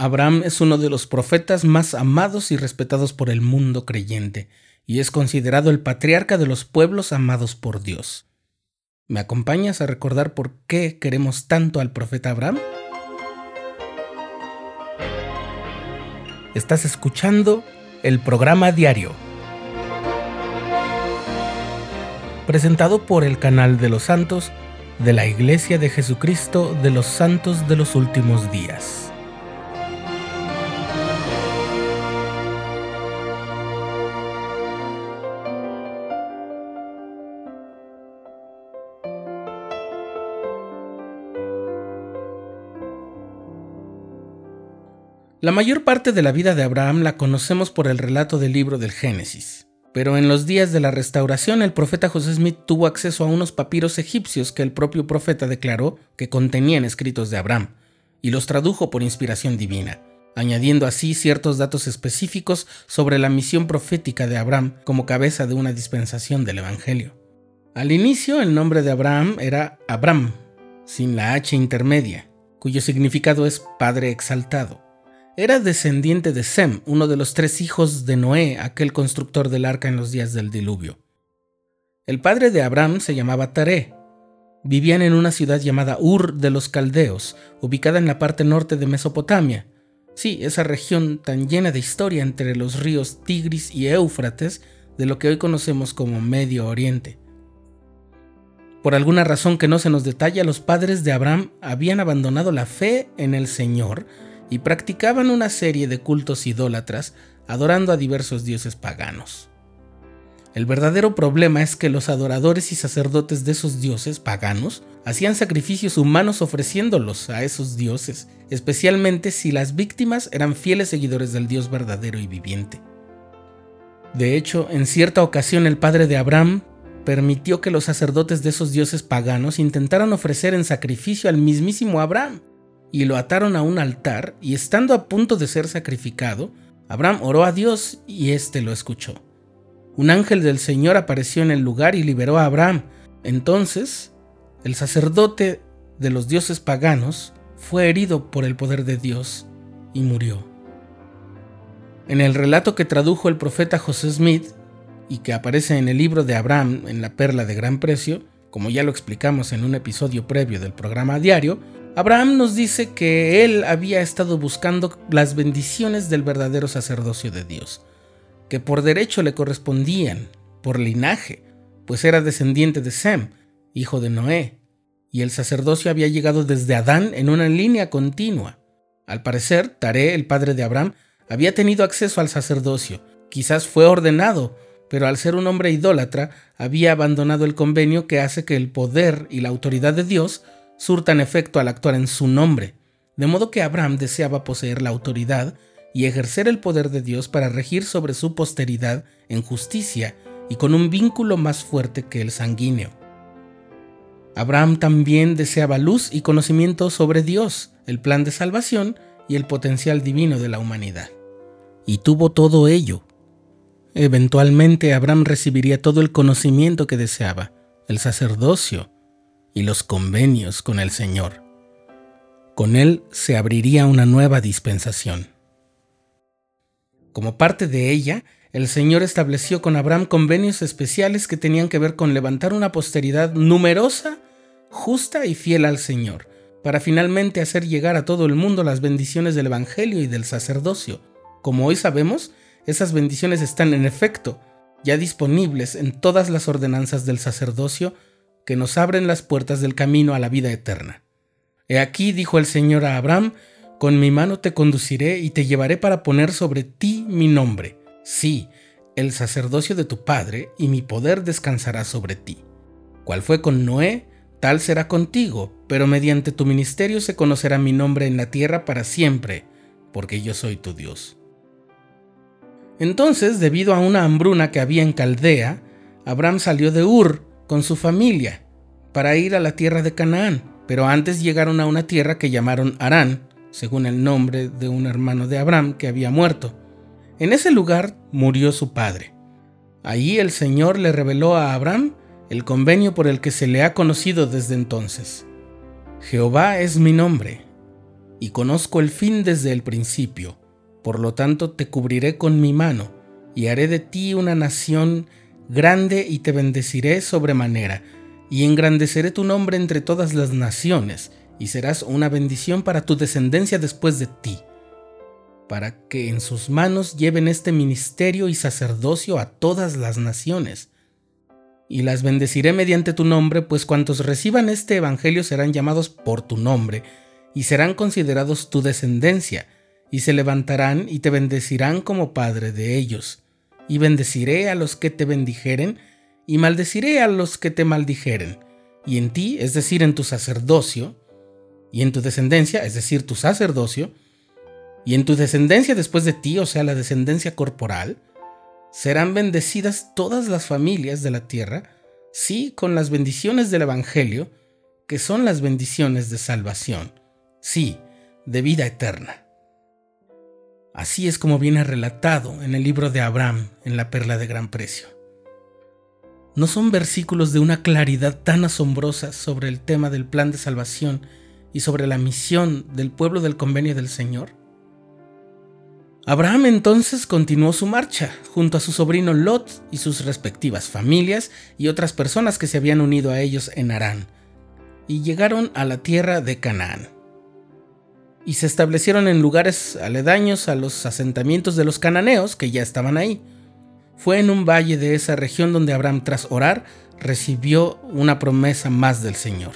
Abraham es uno de los profetas más amados y respetados por el mundo creyente, y es considerado el patriarca de los pueblos amados por Dios. ¿Me acompañas a recordar por qué queremos tanto al profeta Abraham? Estás escuchando el programa diario, presentado por el canal de los santos de la Iglesia de Jesucristo de los Santos de los Últimos Días. La mayor parte de la vida de Abraham la conocemos por el relato del libro del Génesis. Pero en los días de la restauración el profeta José Smith tuvo acceso a unos papiros egipcios que el propio profeta declaró que contenían escritos de Abraham, y los tradujo por inspiración divina, añadiendo así ciertos datos específicos sobre la misión profética de Abraham como cabeza de una dispensación del Evangelio. Al inicio el nombre de Abraham era Abram, sin la H intermedia, cuyo significado es Padre exaltado. Era descendiente de Sem, uno de los tres hijos de Noé, aquel constructor del arca en los días del diluvio. El padre de Abraham se llamaba Taré. Vivían en una ciudad llamada Ur de los Caldeos, ubicada en la parte norte de Mesopotamia. Sí, esa región tan llena de historia entre los ríos Tigris y Éufrates, de lo que hoy conocemos como Medio Oriente. Por alguna razón que no se nos detalla, los padres de Abraham habían abandonado la fe en el Señor y practicaban una serie de cultos idólatras adorando a diversos dioses paganos. El verdadero problema es que los adoradores y sacerdotes de esos dioses paganos hacían sacrificios humanos ofreciéndolos a esos dioses, especialmente si las víctimas eran fieles seguidores del Dios verdadero y viviente. De hecho, en cierta ocasión el padre de Abraham permitió que los sacerdotes de esos dioses paganos intentaran ofrecer en sacrificio al mismísimo Abraham, y lo ataron a un altar, y estando a punto de ser sacrificado, Abraham oró a Dios y éste lo escuchó. Un ángel del Señor apareció en el lugar y liberó a Abraham. Entonces, el sacerdote de los dioses paganos fue herido por el poder de Dios y murió. En el relato que tradujo el profeta José Smith y que aparece en el libro de Abraham en la perla de gran precio, como ya lo explicamos en un episodio previo del programa diario, Abraham nos dice que él había estado buscando las bendiciones del verdadero sacerdocio de Dios, que por derecho le correspondían, por linaje, pues era descendiente de Sem, hijo de Noé, y el sacerdocio había llegado desde Adán en una línea continua. Al parecer, Taré, el padre de Abraham, había tenido acceso al sacerdocio, quizás fue ordenado, pero al ser un hombre idólatra, había abandonado el convenio que hace que el poder y la autoridad de Dios surtan efecto al actuar en su nombre, de modo que Abraham deseaba poseer la autoridad y ejercer el poder de Dios para regir sobre su posteridad en justicia y con un vínculo más fuerte que el sanguíneo. Abraham también deseaba luz y conocimiento sobre Dios, el plan de salvación y el potencial divino de la humanidad. Y tuvo todo ello. Eventualmente Abraham recibiría todo el conocimiento que deseaba, el sacerdocio, y los convenios con el Señor. Con él se abriría una nueva dispensación. Como parte de ella, el Señor estableció con Abraham convenios especiales que tenían que ver con levantar una posteridad numerosa, justa y fiel al Señor, para finalmente hacer llegar a todo el mundo las bendiciones del Evangelio y del sacerdocio. Como hoy sabemos, esas bendiciones están en efecto ya disponibles en todas las ordenanzas del sacerdocio que nos abren las puertas del camino a la vida eterna. He aquí, dijo el Señor a Abraham, con mi mano te conduciré y te llevaré para poner sobre ti mi nombre. Sí, el sacerdocio de tu Padre, y mi poder descansará sobre ti. Cual fue con Noé, tal será contigo, pero mediante tu ministerio se conocerá mi nombre en la tierra para siempre, porque yo soy tu Dios. Entonces, debido a una hambruna que había en Caldea, Abraham salió de Ur, con su familia para ir a la tierra de Canaán, pero antes llegaron a una tierra que llamaron Arán, según el nombre de un hermano de Abraham que había muerto. En ese lugar murió su padre. Allí el Señor le reveló a Abraham el convenio por el que se le ha conocido desde entonces. Jehová es mi nombre. y conozco el fin desde el principio. Por lo tanto te cubriré con mi mano, y haré de ti una nación grande y te bendeciré sobremanera, y engrandeceré tu nombre entre todas las naciones, y serás una bendición para tu descendencia después de ti, para que en sus manos lleven este ministerio y sacerdocio a todas las naciones. Y las bendeciré mediante tu nombre, pues cuantos reciban este Evangelio serán llamados por tu nombre, y serán considerados tu descendencia, y se levantarán y te bendecirán como Padre de ellos. Y bendeciré a los que te bendijeren, y maldeciré a los que te maldijeren. Y en ti, es decir, en tu sacerdocio, y en tu descendencia, es decir, tu sacerdocio, y en tu descendencia después de ti, o sea, la descendencia corporal, serán bendecidas todas las familias de la tierra, sí, con las bendiciones del Evangelio, que son las bendiciones de salvación, sí, de vida eterna. Así es como viene relatado en el libro de Abraham, en la perla de gran precio. ¿No son versículos de una claridad tan asombrosa sobre el tema del plan de salvación y sobre la misión del pueblo del convenio del Señor? Abraham entonces continuó su marcha junto a su sobrino Lot y sus respectivas familias y otras personas que se habían unido a ellos en Harán, y llegaron a la tierra de Canaán. Y se establecieron en lugares aledaños a los asentamientos de los cananeos que ya estaban ahí. Fue en un valle de esa región donde Abraham tras orar recibió una promesa más del Señor.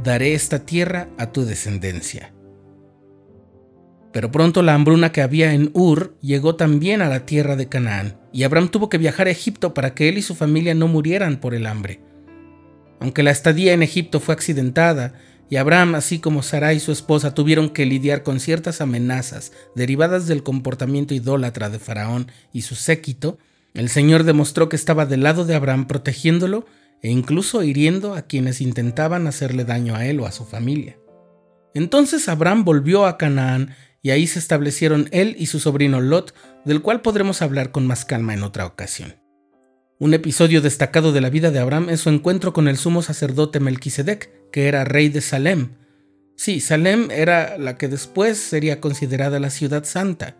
Daré esta tierra a tu descendencia. Pero pronto la hambruna que había en Ur llegó también a la tierra de Canaán, y Abraham tuvo que viajar a Egipto para que él y su familia no murieran por el hambre. Aunque la estadía en Egipto fue accidentada, y Abraham, así como Sarai su esposa, tuvieron que lidiar con ciertas amenazas derivadas del comportamiento idólatra de Faraón y su séquito, el Señor demostró que estaba del lado de Abraham protegiéndolo e incluso hiriendo a quienes intentaban hacerle daño a él o a su familia. Entonces Abraham volvió a Canaán y ahí se establecieron él y su sobrino Lot, del cual podremos hablar con más calma en otra ocasión. Un episodio destacado de la vida de Abraham es su encuentro con el sumo sacerdote Melquisedec, que era rey de Salem. Sí, Salem era la que después sería considerada la ciudad santa.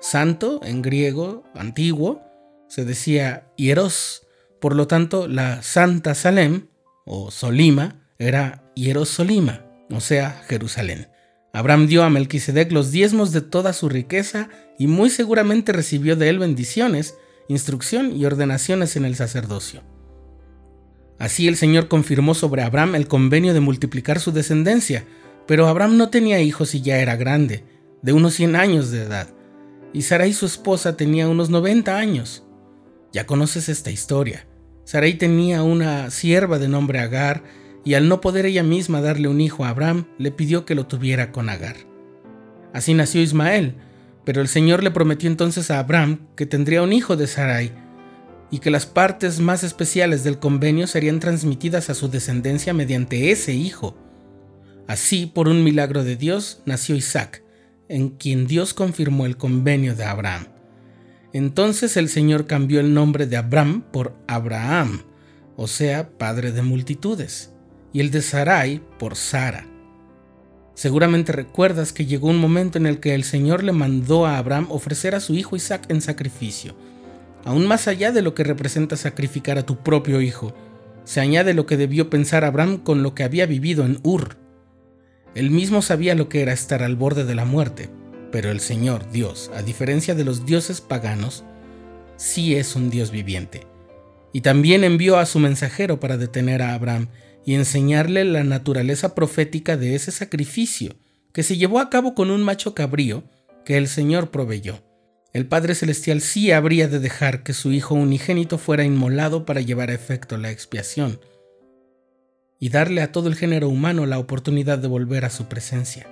Santo, en griego antiguo, se decía hieros, por lo tanto la Santa Salem, o Solima, era Hierosolima, o sea, Jerusalén. Abraham dio a Melquisedec los diezmos de toda su riqueza y muy seguramente recibió de él bendiciones, instrucción y ordenaciones en el sacerdocio. Así el Señor confirmó sobre Abraham el convenio de multiplicar su descendencia, pero Abraham no tenía hijos y ya era grande, de unos 100 años de edad, y Sarai su esposa tenía unos 90 años. Ya conoces esta historia. Sarai tenía una sierva de nombre Agar, y al no poder ella misma darle un hijo a Abraham, le pidió que lo tuviera con Agar. Así nació Ismael, pero el Señor le prometió entonces a Abraham que tendría un hijo de Sarai y que las partes más especiales del convenio serían transmitidas a su descendencia mediante ese hijo. Así, por un milagro de Dios, nació Isaac, en quien Dios confirmó el convenio de Abraham. Entonces el Señor cambió el nombre de Abraham por Abraham, o sea, padre de multitudes, y el de Sarai por Sara Seguramente recuerdas que llegó un momento en el que el Señor le mandó a Abraham ofrecer a su hijo Isaac en sacrificio. Aún más allá de lo que representa sacrificar a tu propio hijo, se añade lo que debió pensar Abraham con lo que había vivido en Ur. Él mismo sabía lo que era estar al borde de la muerte, pero el Señor, Dios, a diferencia de los dioses paganos, sí es un Dios viviente. Y también envió a su mensajero para detener a Abraham y enseñarle la naturaleza profética de ese sacrificio que se llevó a cabo con un macho cabrío que el Señor proveyó. El Padre Celestial sí habría de dejar que su Hijo unigénito fuera inmolado para llevar a efecto la expiación y darle a todo el género humano la oportunidad de volver a su presencia.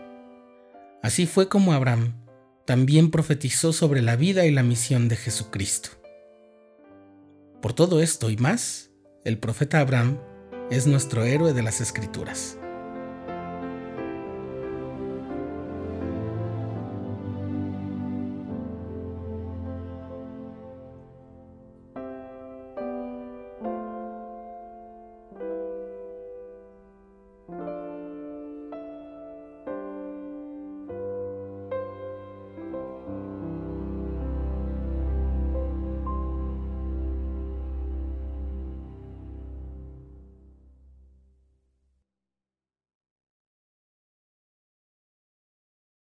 Así fue como Abraham también profetizó sobre la vida y la misión de Jesucristo. Por todo esto y más, el profeta Abraham es nuestro héroe de las escrituras.